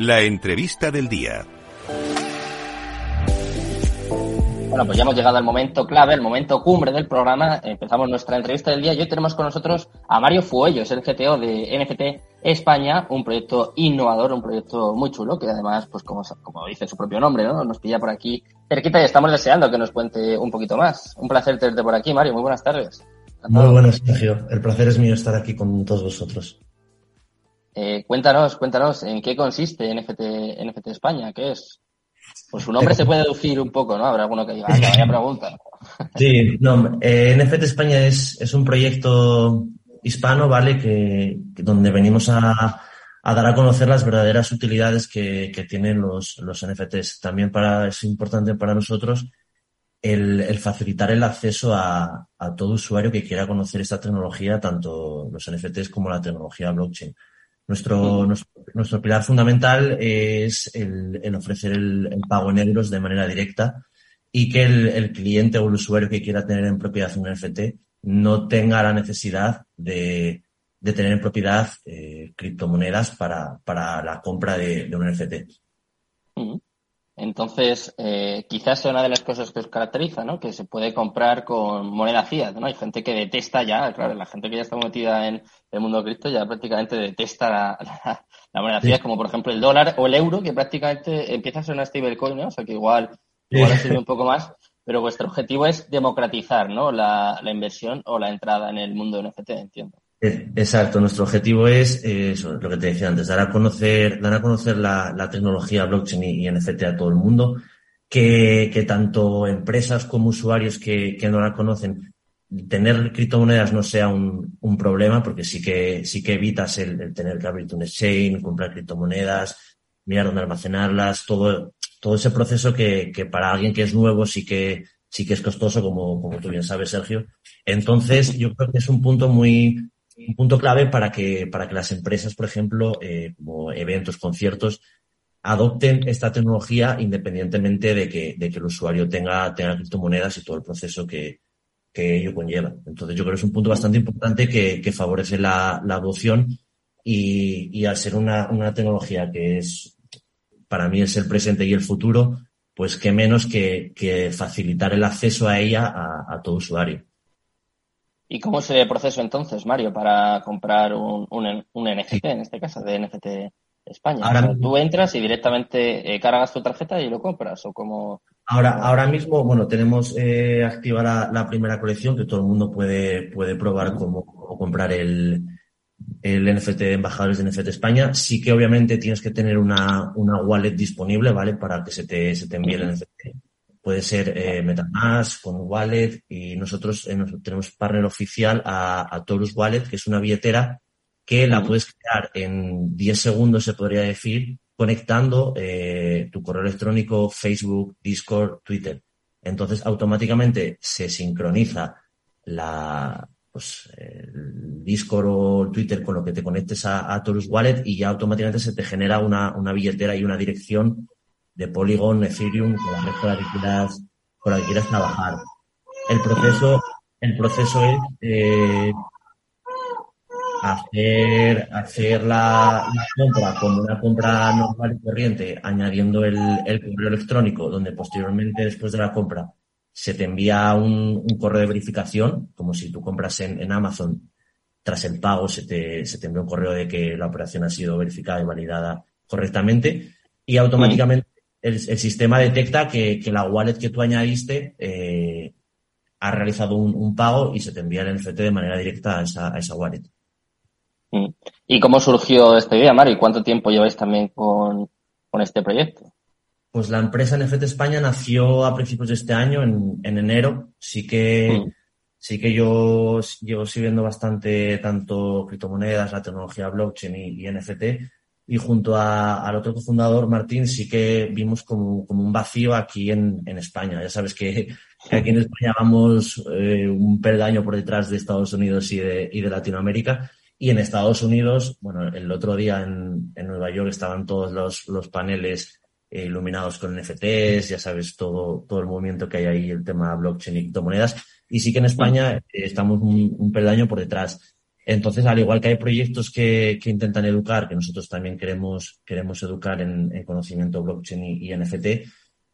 La entrevista del día. Bueno, pues ya hemos llegado al momento clave, el momento cumbre del programa. Empezamos nuestra entrevista del día y hoy tenemos con nosotros a Mario Fuellos, el CTO de NFT España, un proyecto innovador, un proyecto muy chulo, que además, pues como, como dice su propio nombre, ¿no? Nos pilla por aquí cerquita y estamos deseando que nos cuente un poquito más. Un placer tenerte por aquí, Mario. Muy buenas tardes. Muy buenas, Sergio. El placer es mío estar aquí con todos vosotros. Eh, cuéntanos, cuéntanos, ¿en qué consiste NFT, NFT España? ¿Qué es? Pues su nombre se puede deducir un poco, ¿no? Habrá alguno que diga, ah, vaya pregunta. Sí, no, eh, NFT España es, es un proyecto hispano, ¿vale? Que, donde venimos a, a, dar a conocer las verdaderas utilidades que, que tienen los, los NFTs. También para, es importante para nosotros el, el facilitar el acceso a, a, todo usuario que quiera conocer esta tecnología, tanto los NFTs como la tecnología blockchain. Nuestro, nuestro, pilar fundamental es el, el ofrecer el, el, pago en euros de manera directa y que el, el, cliente o el usuario que quiera tener en propiedad un NFT no tenga la necesidad de, de tener en propiedad eh, criptomonedas para, para la compra de, de un NFT. Entonces, eh, quizás sea una de las cosas que os caracteriza, ¿no? Que se puede comprar con moneda fiat, ¿no? Hay gente que detesta ya, claro, la gente que ya está metida en el mundo cripto ya prácticamente detesta la, la, moneda fiat, como por ejemplo el dólar o el euro, que prácticamente empieza a ser una stablecoin, ¿no? O sea que igual, igual sirve un poco más, pero vuestro objetivo es democratizar, ¿no? La, la inversión o la entrada en el mundo NFT, entiendo. Exacto, nuestro objetivo es eso, lo que te decía antes, dar a conocer, dar a conocer la, tecnología blockchain y, NFT a todo el mundo, que, que tanto empresas como usuarios que, que, no la conocen, tener criptomonedas no sea un, problema, porque sí que, sí que evitas el, el tener que abrirte un exchange, comprar criptomonedas, mirar dónde almacenarlas, todo, todo ese proceso que, que para alguien que es nuevo sí que, sí que es costoso, como, como tú bien sabes, Sergio. Entonces, yo creo que es un punto muy, un punto clave para que, para que las empresas, por ejemplo, eh, como eventos, conciertos, adopten esta tecnología independientemente de que, de que el usuario tenga, tenga criptomonedas y todo el proceso que, que ello conlleva. Entonces yo creo que es un punto bastante importante que, que favorece la, la adopción y, y, al ser una, una tecnología que es, para mí es el presente y el futuro, pues qué menos que, que facilitar el acceso a ella a, a todo usuario. ¿Y cómo sería el proceso entonces, Mario, para comprar un, un, un NFT, en este caso, de NFT España? Ahora, o sea, tú entras y directamente eh, cargas tu tarjeta y lo compras, o como... Ahora, ahora mismo, bueno, tenemos eh, activa la, la, primera colección que todo el mundo puede, puede probar cómo, cómo comprar el, el NFT de embajadores de NFT España. Sí que obviamente tienes que tener una, una wallet disponible, ¿vale? Para que se te, se te envíe el NFT puede ser eh, MetaMask con Wallet y nosotros eh, tenemos partner oficial a, a, Torus Wallet, que es una billetera que la puedes crear en 10 segundos, se podría decir, conectando eh, tu correo electrónico, Facebook, Discord, Twitter. Entonces, automáticamente se sincroniza la, pues, el Discord o Twitter con lo que te conectes a, a Torus Wallet y ya automáticamente se te genera una, una billetera y una dirección de Polygon, Ethereum, con la red con la que quieras, con la que quieras trabajar. El proceso, el proceso es eh, hacer, hacer la, la, compra como una compra normal y corriente, añadiendo el, el, correo electrónico, donde posteriormente, después de la compra, se te envía un, un correo de verificación, como si tú compras en, en Amazon, tras el pago se te, se te envía un correo de que la operación ha sido verificada y validada correctamente, y automáticamente el, el sistema detecta que, que, la wallet que tú añadiste eh, ha realizado un, un, pago y se te envía el NFT de manera directa a esa, a esa wallet. Mm. ¿Y cómo surgió esta idea, Mario? ¿Y cuánto tiempo lleváis también con, con este proyecto? Pues la empresa NFT España nació a principios de este año, en, en enero. Sí que, mm. sí que yo llevo siguiendo bastante tanto criptomonedas, la tecnología blockchain y, y NFT y junto a, al otro cofundador, Martín, sí que vimos como, como un vacío aquí en, en, España. Ya sabes que, que aquí en España vamos eh, un peldaño por detrás de Estados Unidos y de, y de Latinoamérica. Y en Estados Unidos, bueno, el otro día en, en Nueva York estaban todos los, los paneles eh, iluminados con NFTs, ya sabes, todo, todo el movimiento que hay ahí, el tema blockchain y criptomonedas. Y sí que en España eh, estamos un, un peldaño por detrás. Entonces, al igual que hay proyectos que, que intentan educar, que nosotros también queremos, queremos educar en, en conocimiento blockchain y, y, NFT,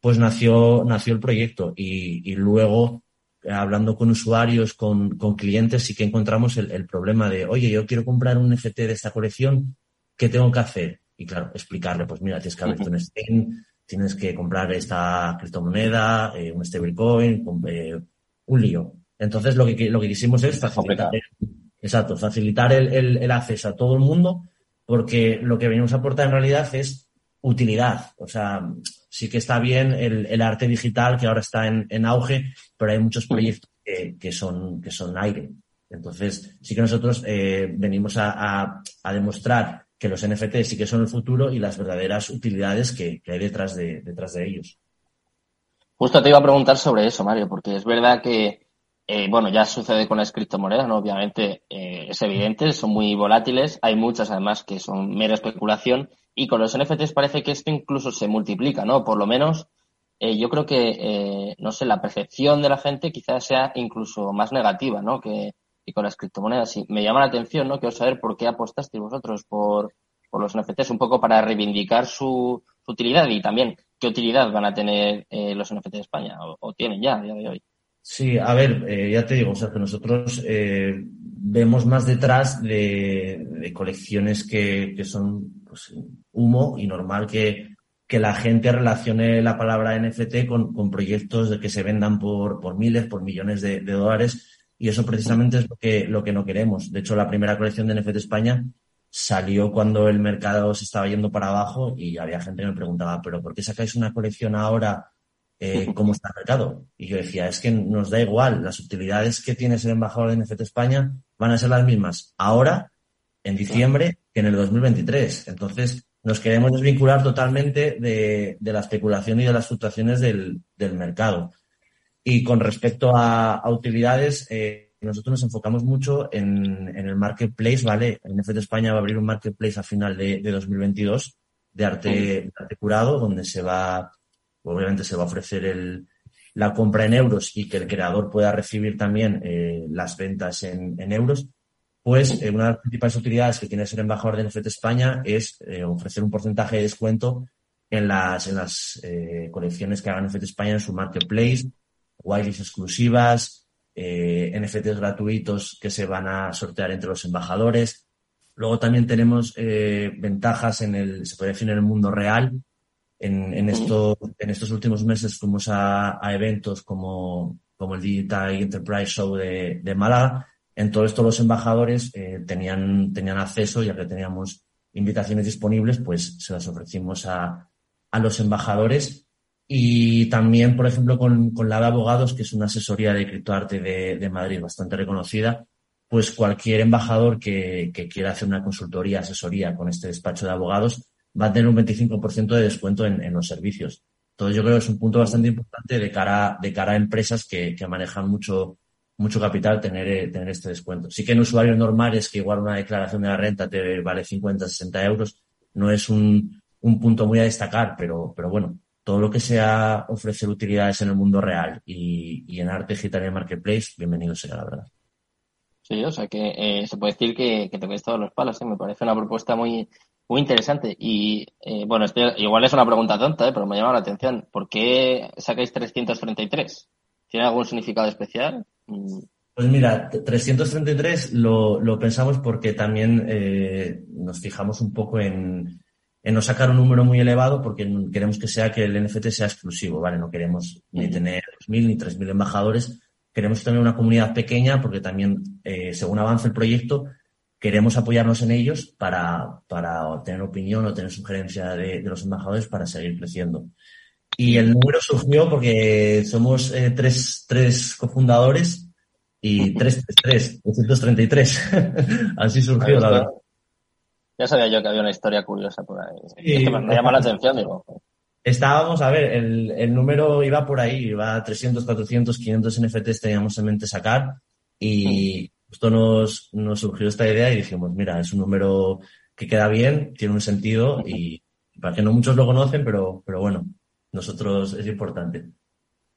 pues nació, nació el proyecto y, y luego, hablando con usuarios, con, con, clientes, sí que encontramos el, el, problema de, oye, yo quiero comprar un NFT de esta colección, ¿qué tengo que hacer? Y claro, explicarle, pues mira, tienes que abrirte un Steam, tienes que comprar esta criptomoneda, eh, un stablecoin, eh, un lío. Entonces, lo que, lo que quisimos es facilitar, exacto, facilitar el, acceso a todo el mundo, porque lo que venimos a aportar en realidad es utilidad. O sea, sí que está bien el, arte digital que ahora está en, auge, pero hay muchos proyectos que, son, que son aire. Entonces, sí que nosotros eh, venimos a demostrar que los NFT sí que son el futuro y las verdaderas utilidades que, que hay detrás de, detrás de ellos. Justo te iba a preguntar sobre eso, Mario, porque es verdad que, eh, bueno, ya sucede con las criptomonedas, ¿no? Obviamente eh, es evidente, son muy volátiles, hay muchas además que son mera especulación y con los NFTs parece que esto incluso se multiplica, ¿no? Por lo menos eh, yo creo que, eh, no sé, la percepción de la gente quizás sea incluso más negativa, ¿no? Que, y con las criptomonedas. Y me llama la atención, ¿no? Quiero saber por qué apostasteis vosotros por, por los NFTs, un poco para reivindicar su, su, utilidad y también qué utilidad van a tener eh, los NFT de España o, tienen ya a día de hoy. Sí, a ver, eh, ya te digo, o sea, que nosotros eh, vemos más detrás de, de colecciones que, que son pues, humo y normal que, que la gente relacione la palabra NFT con, con proyectos de que se vendan por, por miles, por millones de, de dólares y eso precisamente es lo que, lo que no queremos. De hecho, la primera colección de NFT España salió cuando el mercado se estaba yendo para abajo y había gente que me preguntaba, pero ¿por qué sacáis una colección ahora? Eh, ¿Cómo está el mercado? Y yo decía, es que nos da igual, las utilidades que tiene ser embajador de NFT España van a ser las mismas ahora, en diciembre, que en el 2023. Entonces, nos queremos desvincular totalmente de, de la especulación y de las fluctuaciones del, del mercado. Y con respecto a, a utilidades, eh, nosotros nos enfocamos mucho en, en, el marketplace, ¿vale? NFT España va a abrir un marketplace a final de, de 2022 de arte, de arte curado, donde se va, obviamente se va a ofrecer la compra en euros y que el creador pueda recibir también eh, las ventas en, euros. Pues eh, una de las principales utilidades que tiene ser embajador de NFT España es eh, ofrecer un porcentaje de descuento en las, en las colecciones que hagan NFT España en su marketplace, whitelist exclusivas, NFTs gratuitos que se van a sortear entre los embajadores. Luego también tenemos ventajas en el, se puede decir, en el mundo real. En, en, esto, en estos últimos meses fuimos a, a eventos como, como el Digital Enterprise Show de, de Málaga. En todo esto los embajadores eh, tenían, tenían acceso, ya que teníamos invitaciones disponibles, pues se las ofrecimos a, a los embajadores y también, por ejemplo, con, con la de abogados, que es una asesoría de criptoarte de, de Madrid bastante reconocida, pues cualquier embajador que, que, quiera hacer una consultoría, asesoría con este despacho de abogados va a tener un 25% de descuento en, en, los servicios. Entonces yo creo que es un punto bastante importante de cara, de cara a empresas que, que manejan mucho, mucho capital tener, tener este descuento. Sí que en usuarios normales que igual una declaración de la renta te vale 50, 60 euros, no es un, un punto muy a destacar, pero, pero bueno, todo lo que sea ofrecer utilidades en el mundo real y, y en arte digital y marketplace, bienvenido sea, la verdad. Sí, o sea que eh, se puede decir que, que ves todos los palos, ¿eh? me parece una propuesta muy, muy interesante. Y eh, bueno, esto igual es una pregunta tonta, ¿eh? pero me llama la atención. ¿Por qué sacáis 333? ¿Tiene algún significado especial? Mm. Pues mira, 333 lo, lo pensamos porque también eh, nos fijamos un poco en, en no sacar un número muy elevado porque queremos que sea que el NFT sea exclusivo, ¿vale? No queremos ni tener 2.000 ni 3.000 embajadores, queremos tener una comunidad pequeña porque también, eh, según avance el proyecto, queremos apoyarnos en ellos para, para tener opinión o tener sugerencia de, de, los embajadores para seguir creciendo. Y el número surgió porque somos eh, tres, tres cofundadores y 333, 333. Así surgió, la verdad. Ya sabía yo que había una historia curiosa por ahí. Sí, es que me llama la atención, digo. Estábamos, a ver, el, el, número iba por ahí, iba a 300, 400, 500 NFTs teníamos en mente sacar y justo nos, nos surgió esta idea y dijimos, mira, es un número que queda bien, tiene un sentido y para que no muchos lo conocen, pero, pero bueno, nosotros es importante.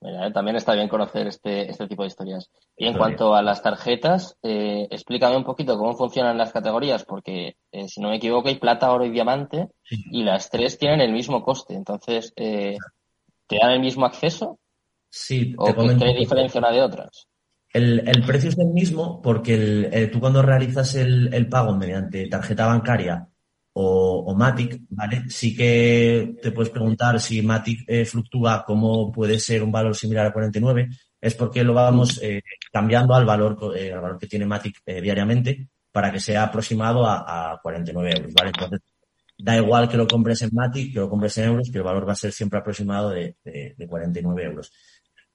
Eh, también está bien conocer este, este tipo de historias. Y en cuanto a las tarjetas, eh, explícame un poquito cómo funcionan las categorías, porque eh, si no me equivoco hay plata, oro y diamante, y las tres tienen el mismo coste. Entonces, ¿te dan el mismo acceso? Sí, te ¿O qué diferencia una de otras? El, el, precio es el mismo porque el, tú cuando realizas el, el pago mediante tarjeta bancaria o, Matic, ¿vale? Sí que te puedes preguntar si Matic eh, fluctúa, ¿cómo puede ser un valor similar a 49? Es porque lo vamos eh, cambiando al valor, eh, al valor que tiene Matic diariamente para que sea aproximado a, 49 euros, ¿vale? Entonces, da igual que lo compres en Matic, que lo compres en euros, que el valor va a ser siempre aproximado de, de, 49 euros.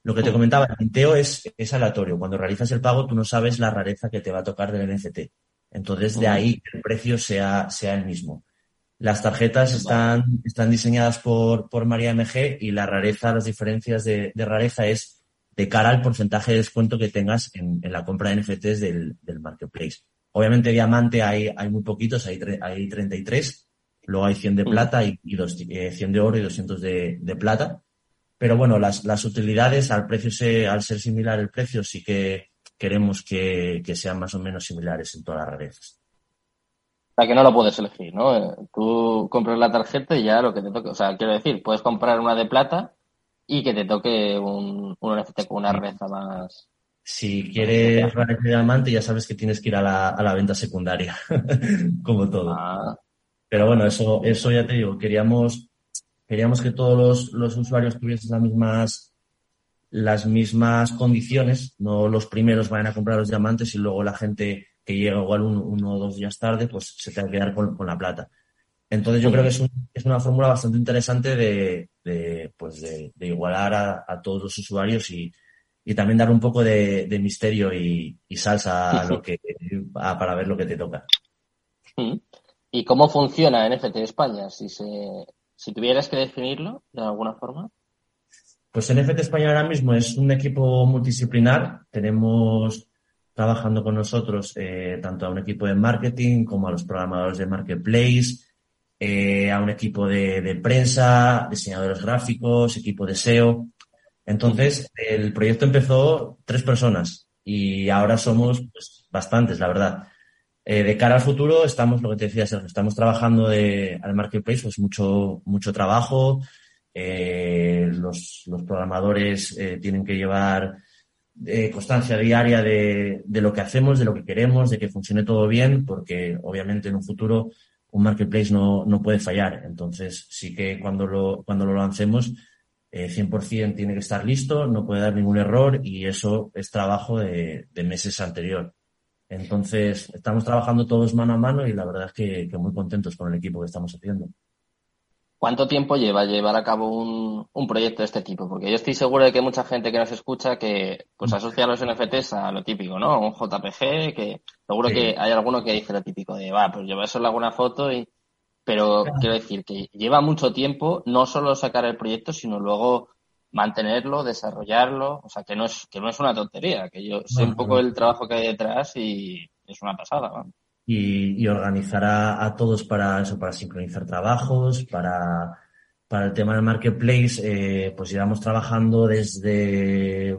Lo que te comentaba, el tinteo es, es aleatorio. Cuando realizas el pago, tú no sabes la rareza que te va a tocar del NFT. Entonces, de ahí el precio sea, sea el mismo. Las tarjetas están, están diseñadas por, por María MG y la rareza, las diferencias de, rareza es de cara al porcentaje de descuento que tengas en, la compra de NFTs del, marketplace. Obviamente, diamante hay, hay muy poquitos, hay, hay 33, luego hay 100 de plata y, y dos, 100 eh, de oro y 200 de, de plata. Pero bueno, las, las utilidades al precio, se, al ser similar el precio, sí que, queremos que, sean más o menos similares en todas las redes. O sea, que no lo puedes elegir, ¿no? Eh, tú compras la tarjeta y ya lo que te toque. O sea, quiero decir, puedes comprar una de plata y que te toque un, un NFT con una reza más. Si quieres de diamante, ya sabes que tienes que ir a la, a la venta secundaria, como todo. Ah. Pero bueno, eso, eso ya te digo, queríamos, queríamos que todos los, los usuarios tuviesen las mismas las mismas condiciones, no los primeros vayan a comprar los diamantes y luego la gente que llega igual uno, o dos días tarde, pues se tenga que quedar con, la plata. Entonces yo creo que es, es una fórmula bastante interesante de, de pues de, igualar a, todos los usuarios y, y, también dar un poco de, misterio y, salsa a lo que, para ver lo que te toca. ¿Y cómo funciona NFT España? Si, se, si tuvieras que definirlo de alguna forma. Pues NFT España ahora mismo es un equipo multidisciplinar. Tenemos trabajando con nosotros eh, tanto a un equipo de marketing como a los programadores de marketplace, eh, a un equipo de, prensa, diseñadores gráficos, equipo de SEO. Entonces, el proyecto empezó tres personas y ahora somos pues, bastantes, la verdad. Eh, de cara al futuro, estamos, lo que te decía, Sergio, estamos trabajando de, al marketplace, pues mucho, mucho trabajo, eh, los, los, programadores eh, tienen que llevar eh, constancia diaria de, de, lo que hacemos, de lo que queremos, de que funcione todo bien, porque obviamente en un futuro un marketplace no, no puede fallar. Entonces, sí que cuando lo, cuando lo lancemos, eh, 100% tiene que estar listo, no puede dar ningún error y eso es trabajo de, meses anterior. Entonces, estamos trabajando todos mano a mano y la verdad es que muy contentos con el equipo que estamos haciendo. ¿Cuánto tiempo lleva llevar a cabo un, un, proyecto de este tipo? Porque yo estoy seguro de que mucha gente que nos escucha que pues asocia los NFTs a lo típico, ¿no? Un JPG, que seguro que hay alguno que dice lo típico de, va, pues yo eso le hago una foto y... Pero quiero decir que lleva mucho tiempo no solo sacar el proyecto, sino luego mantenerlo, desarrollarlo, o sea, que no es, que no es una tontería, que yo sé un poco el trabajo que hay detrás y es una pasada, ¿no? Y, y organizar a, todos para eso, para sincronizar trabajos, para, para el tema del marketplace, eh, pues llevamos trabajando desde,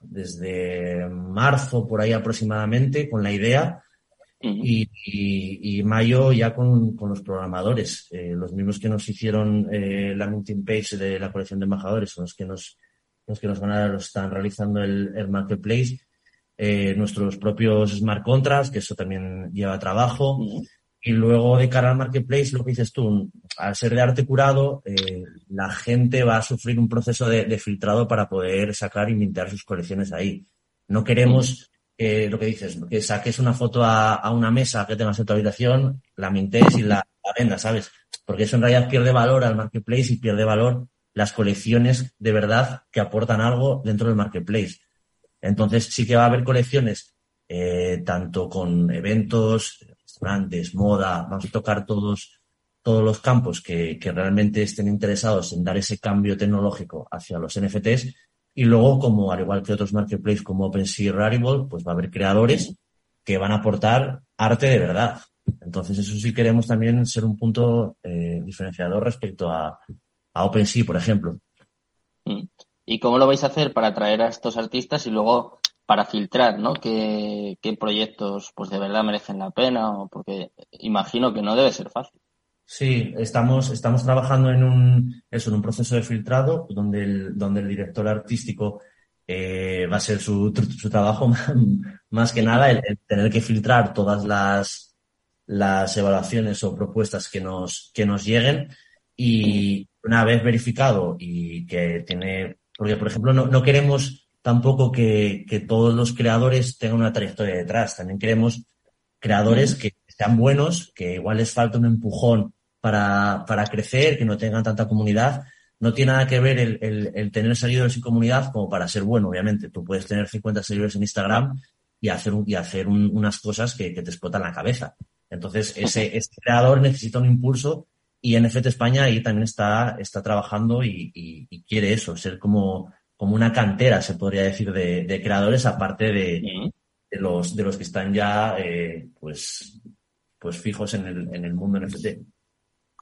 desde marzo por ahí aproximadamente con la idea. Y, y, mayo ya con, con los programadores, eh, los mismos que nos hicieron eh, la meeting page de la colección de embajadores, son los que nos, los que nos van a, los están realizando el, el marketplace eh, nuestros propios smart contracts, que eso también lleva trabajo. Y luego de cara al marketplace, lo que dices tú, al ser de arte curado, eh, la gente va a sufrir un proceso de, filtrado para poder sacar y mintar sus colecciones ahí. No queremos eh, lo que dices, que saques una foto a, una mesa que tengas en tu habitación, la mintes y la, la vendas, ¿sabes? Porque eso en realidad pierde valor al marketplace y pierde valor las colecciones de verdad que aportan algo dentro del marketplace. Entonces sí que va a haber colecciones, eh, tanto con eventos, restaurantes, moda, vamos a tocar todos, todos los campos que, que realmente estén interesados en dar ese cambio tecnológico hacia los NFTs. Y luego, como al igual que otros marketplaces como OpenSea y Rarible, pues va a haber creadores que van a aportar arte de verdad. Entonces, eso sí queremos también ser un punto eh, diferenciador respecto a, a OpenSea, por ejemplo. ¿Y cómo lo vais a hacer para atraer a estos artistas y luego para filtrar, ¿no? ¿Qué, proyectos pues de verdad merecen la pena? O porque imagino que no debe ser fácil. Sí, estamos, estamos trabajando en un, eso, un proceso de filtrado donde el, donde el director artístico eh, va a ser su, su trabajo más que nada el, tener que filtrar todas las, las evaluaciones o propuestas que nos, que nos lleguen y una vez verificado y que tiene, porque por ejemplo no, no queremos tampoco que, que todos los creadores tengan una trayectoria detrás, también queremos creadores que sean buenos, que igual les falta un empujón para, para crecer, que no tengan tanta comunidad no tiene nada que ver el, el, tener seguidores sin comunidad como para ser bueno, obviamente. Tú puedes tener 50 seguidores en Instagram y hacer, y hacer unas cosas que, te explotan la cabeza. Entonces, ese, ese, creador necesita un impulso y NFT España ahí también está, está trabajando y, y, quiere eso, ser como, como una cantera, se podría decir, de, de creadores, aparte de, de, los, de los que están ya eh, pues, pues fijos en el, en el mundo NFT.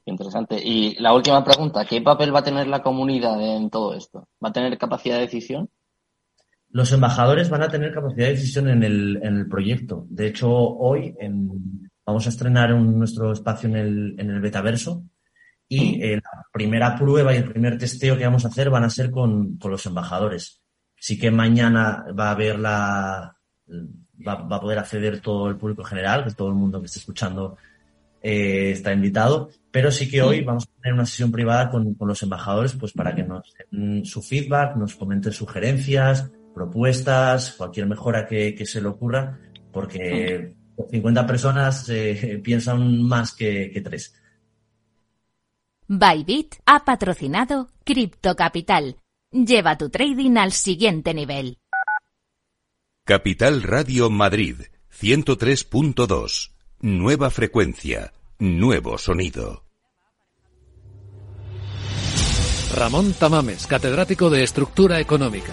Interesante. Y la última pregunta, ¿qué papel va a tener la comunidad en todo esto? ¿Va a tener capacidad de decisión? Los embajadores van a tener capacidad de decisión en el, en el proyecto. De hecho, hoy vamos a estrenar nuestro espacio en el, en el betaverso y eh, la primera prueba y el primer testeo que vamos a hacer van a ser con, con los embajadores. Sí que mañana va a haber la, va, va, a poder acceder todo el público general, que todo el mundo que esté escuchando eh, está invitado, pero sí que hoy vamos a tener una sesión privada con, los embajadores pues para que nos den su feedback, nos comenten sugerencias, propuestas, cualquier mejora que, se le ocurra, porque 50 personas eh, piensan más que, que tres. Bybit ha patrocinado Crypto Capital. Lleva tu trading al siguiente nivel. Capital Radio Madrid 103.2 Nueva frecuencia, nuevo sonido. Ramón Tamames, catedrático de Estructura Económica.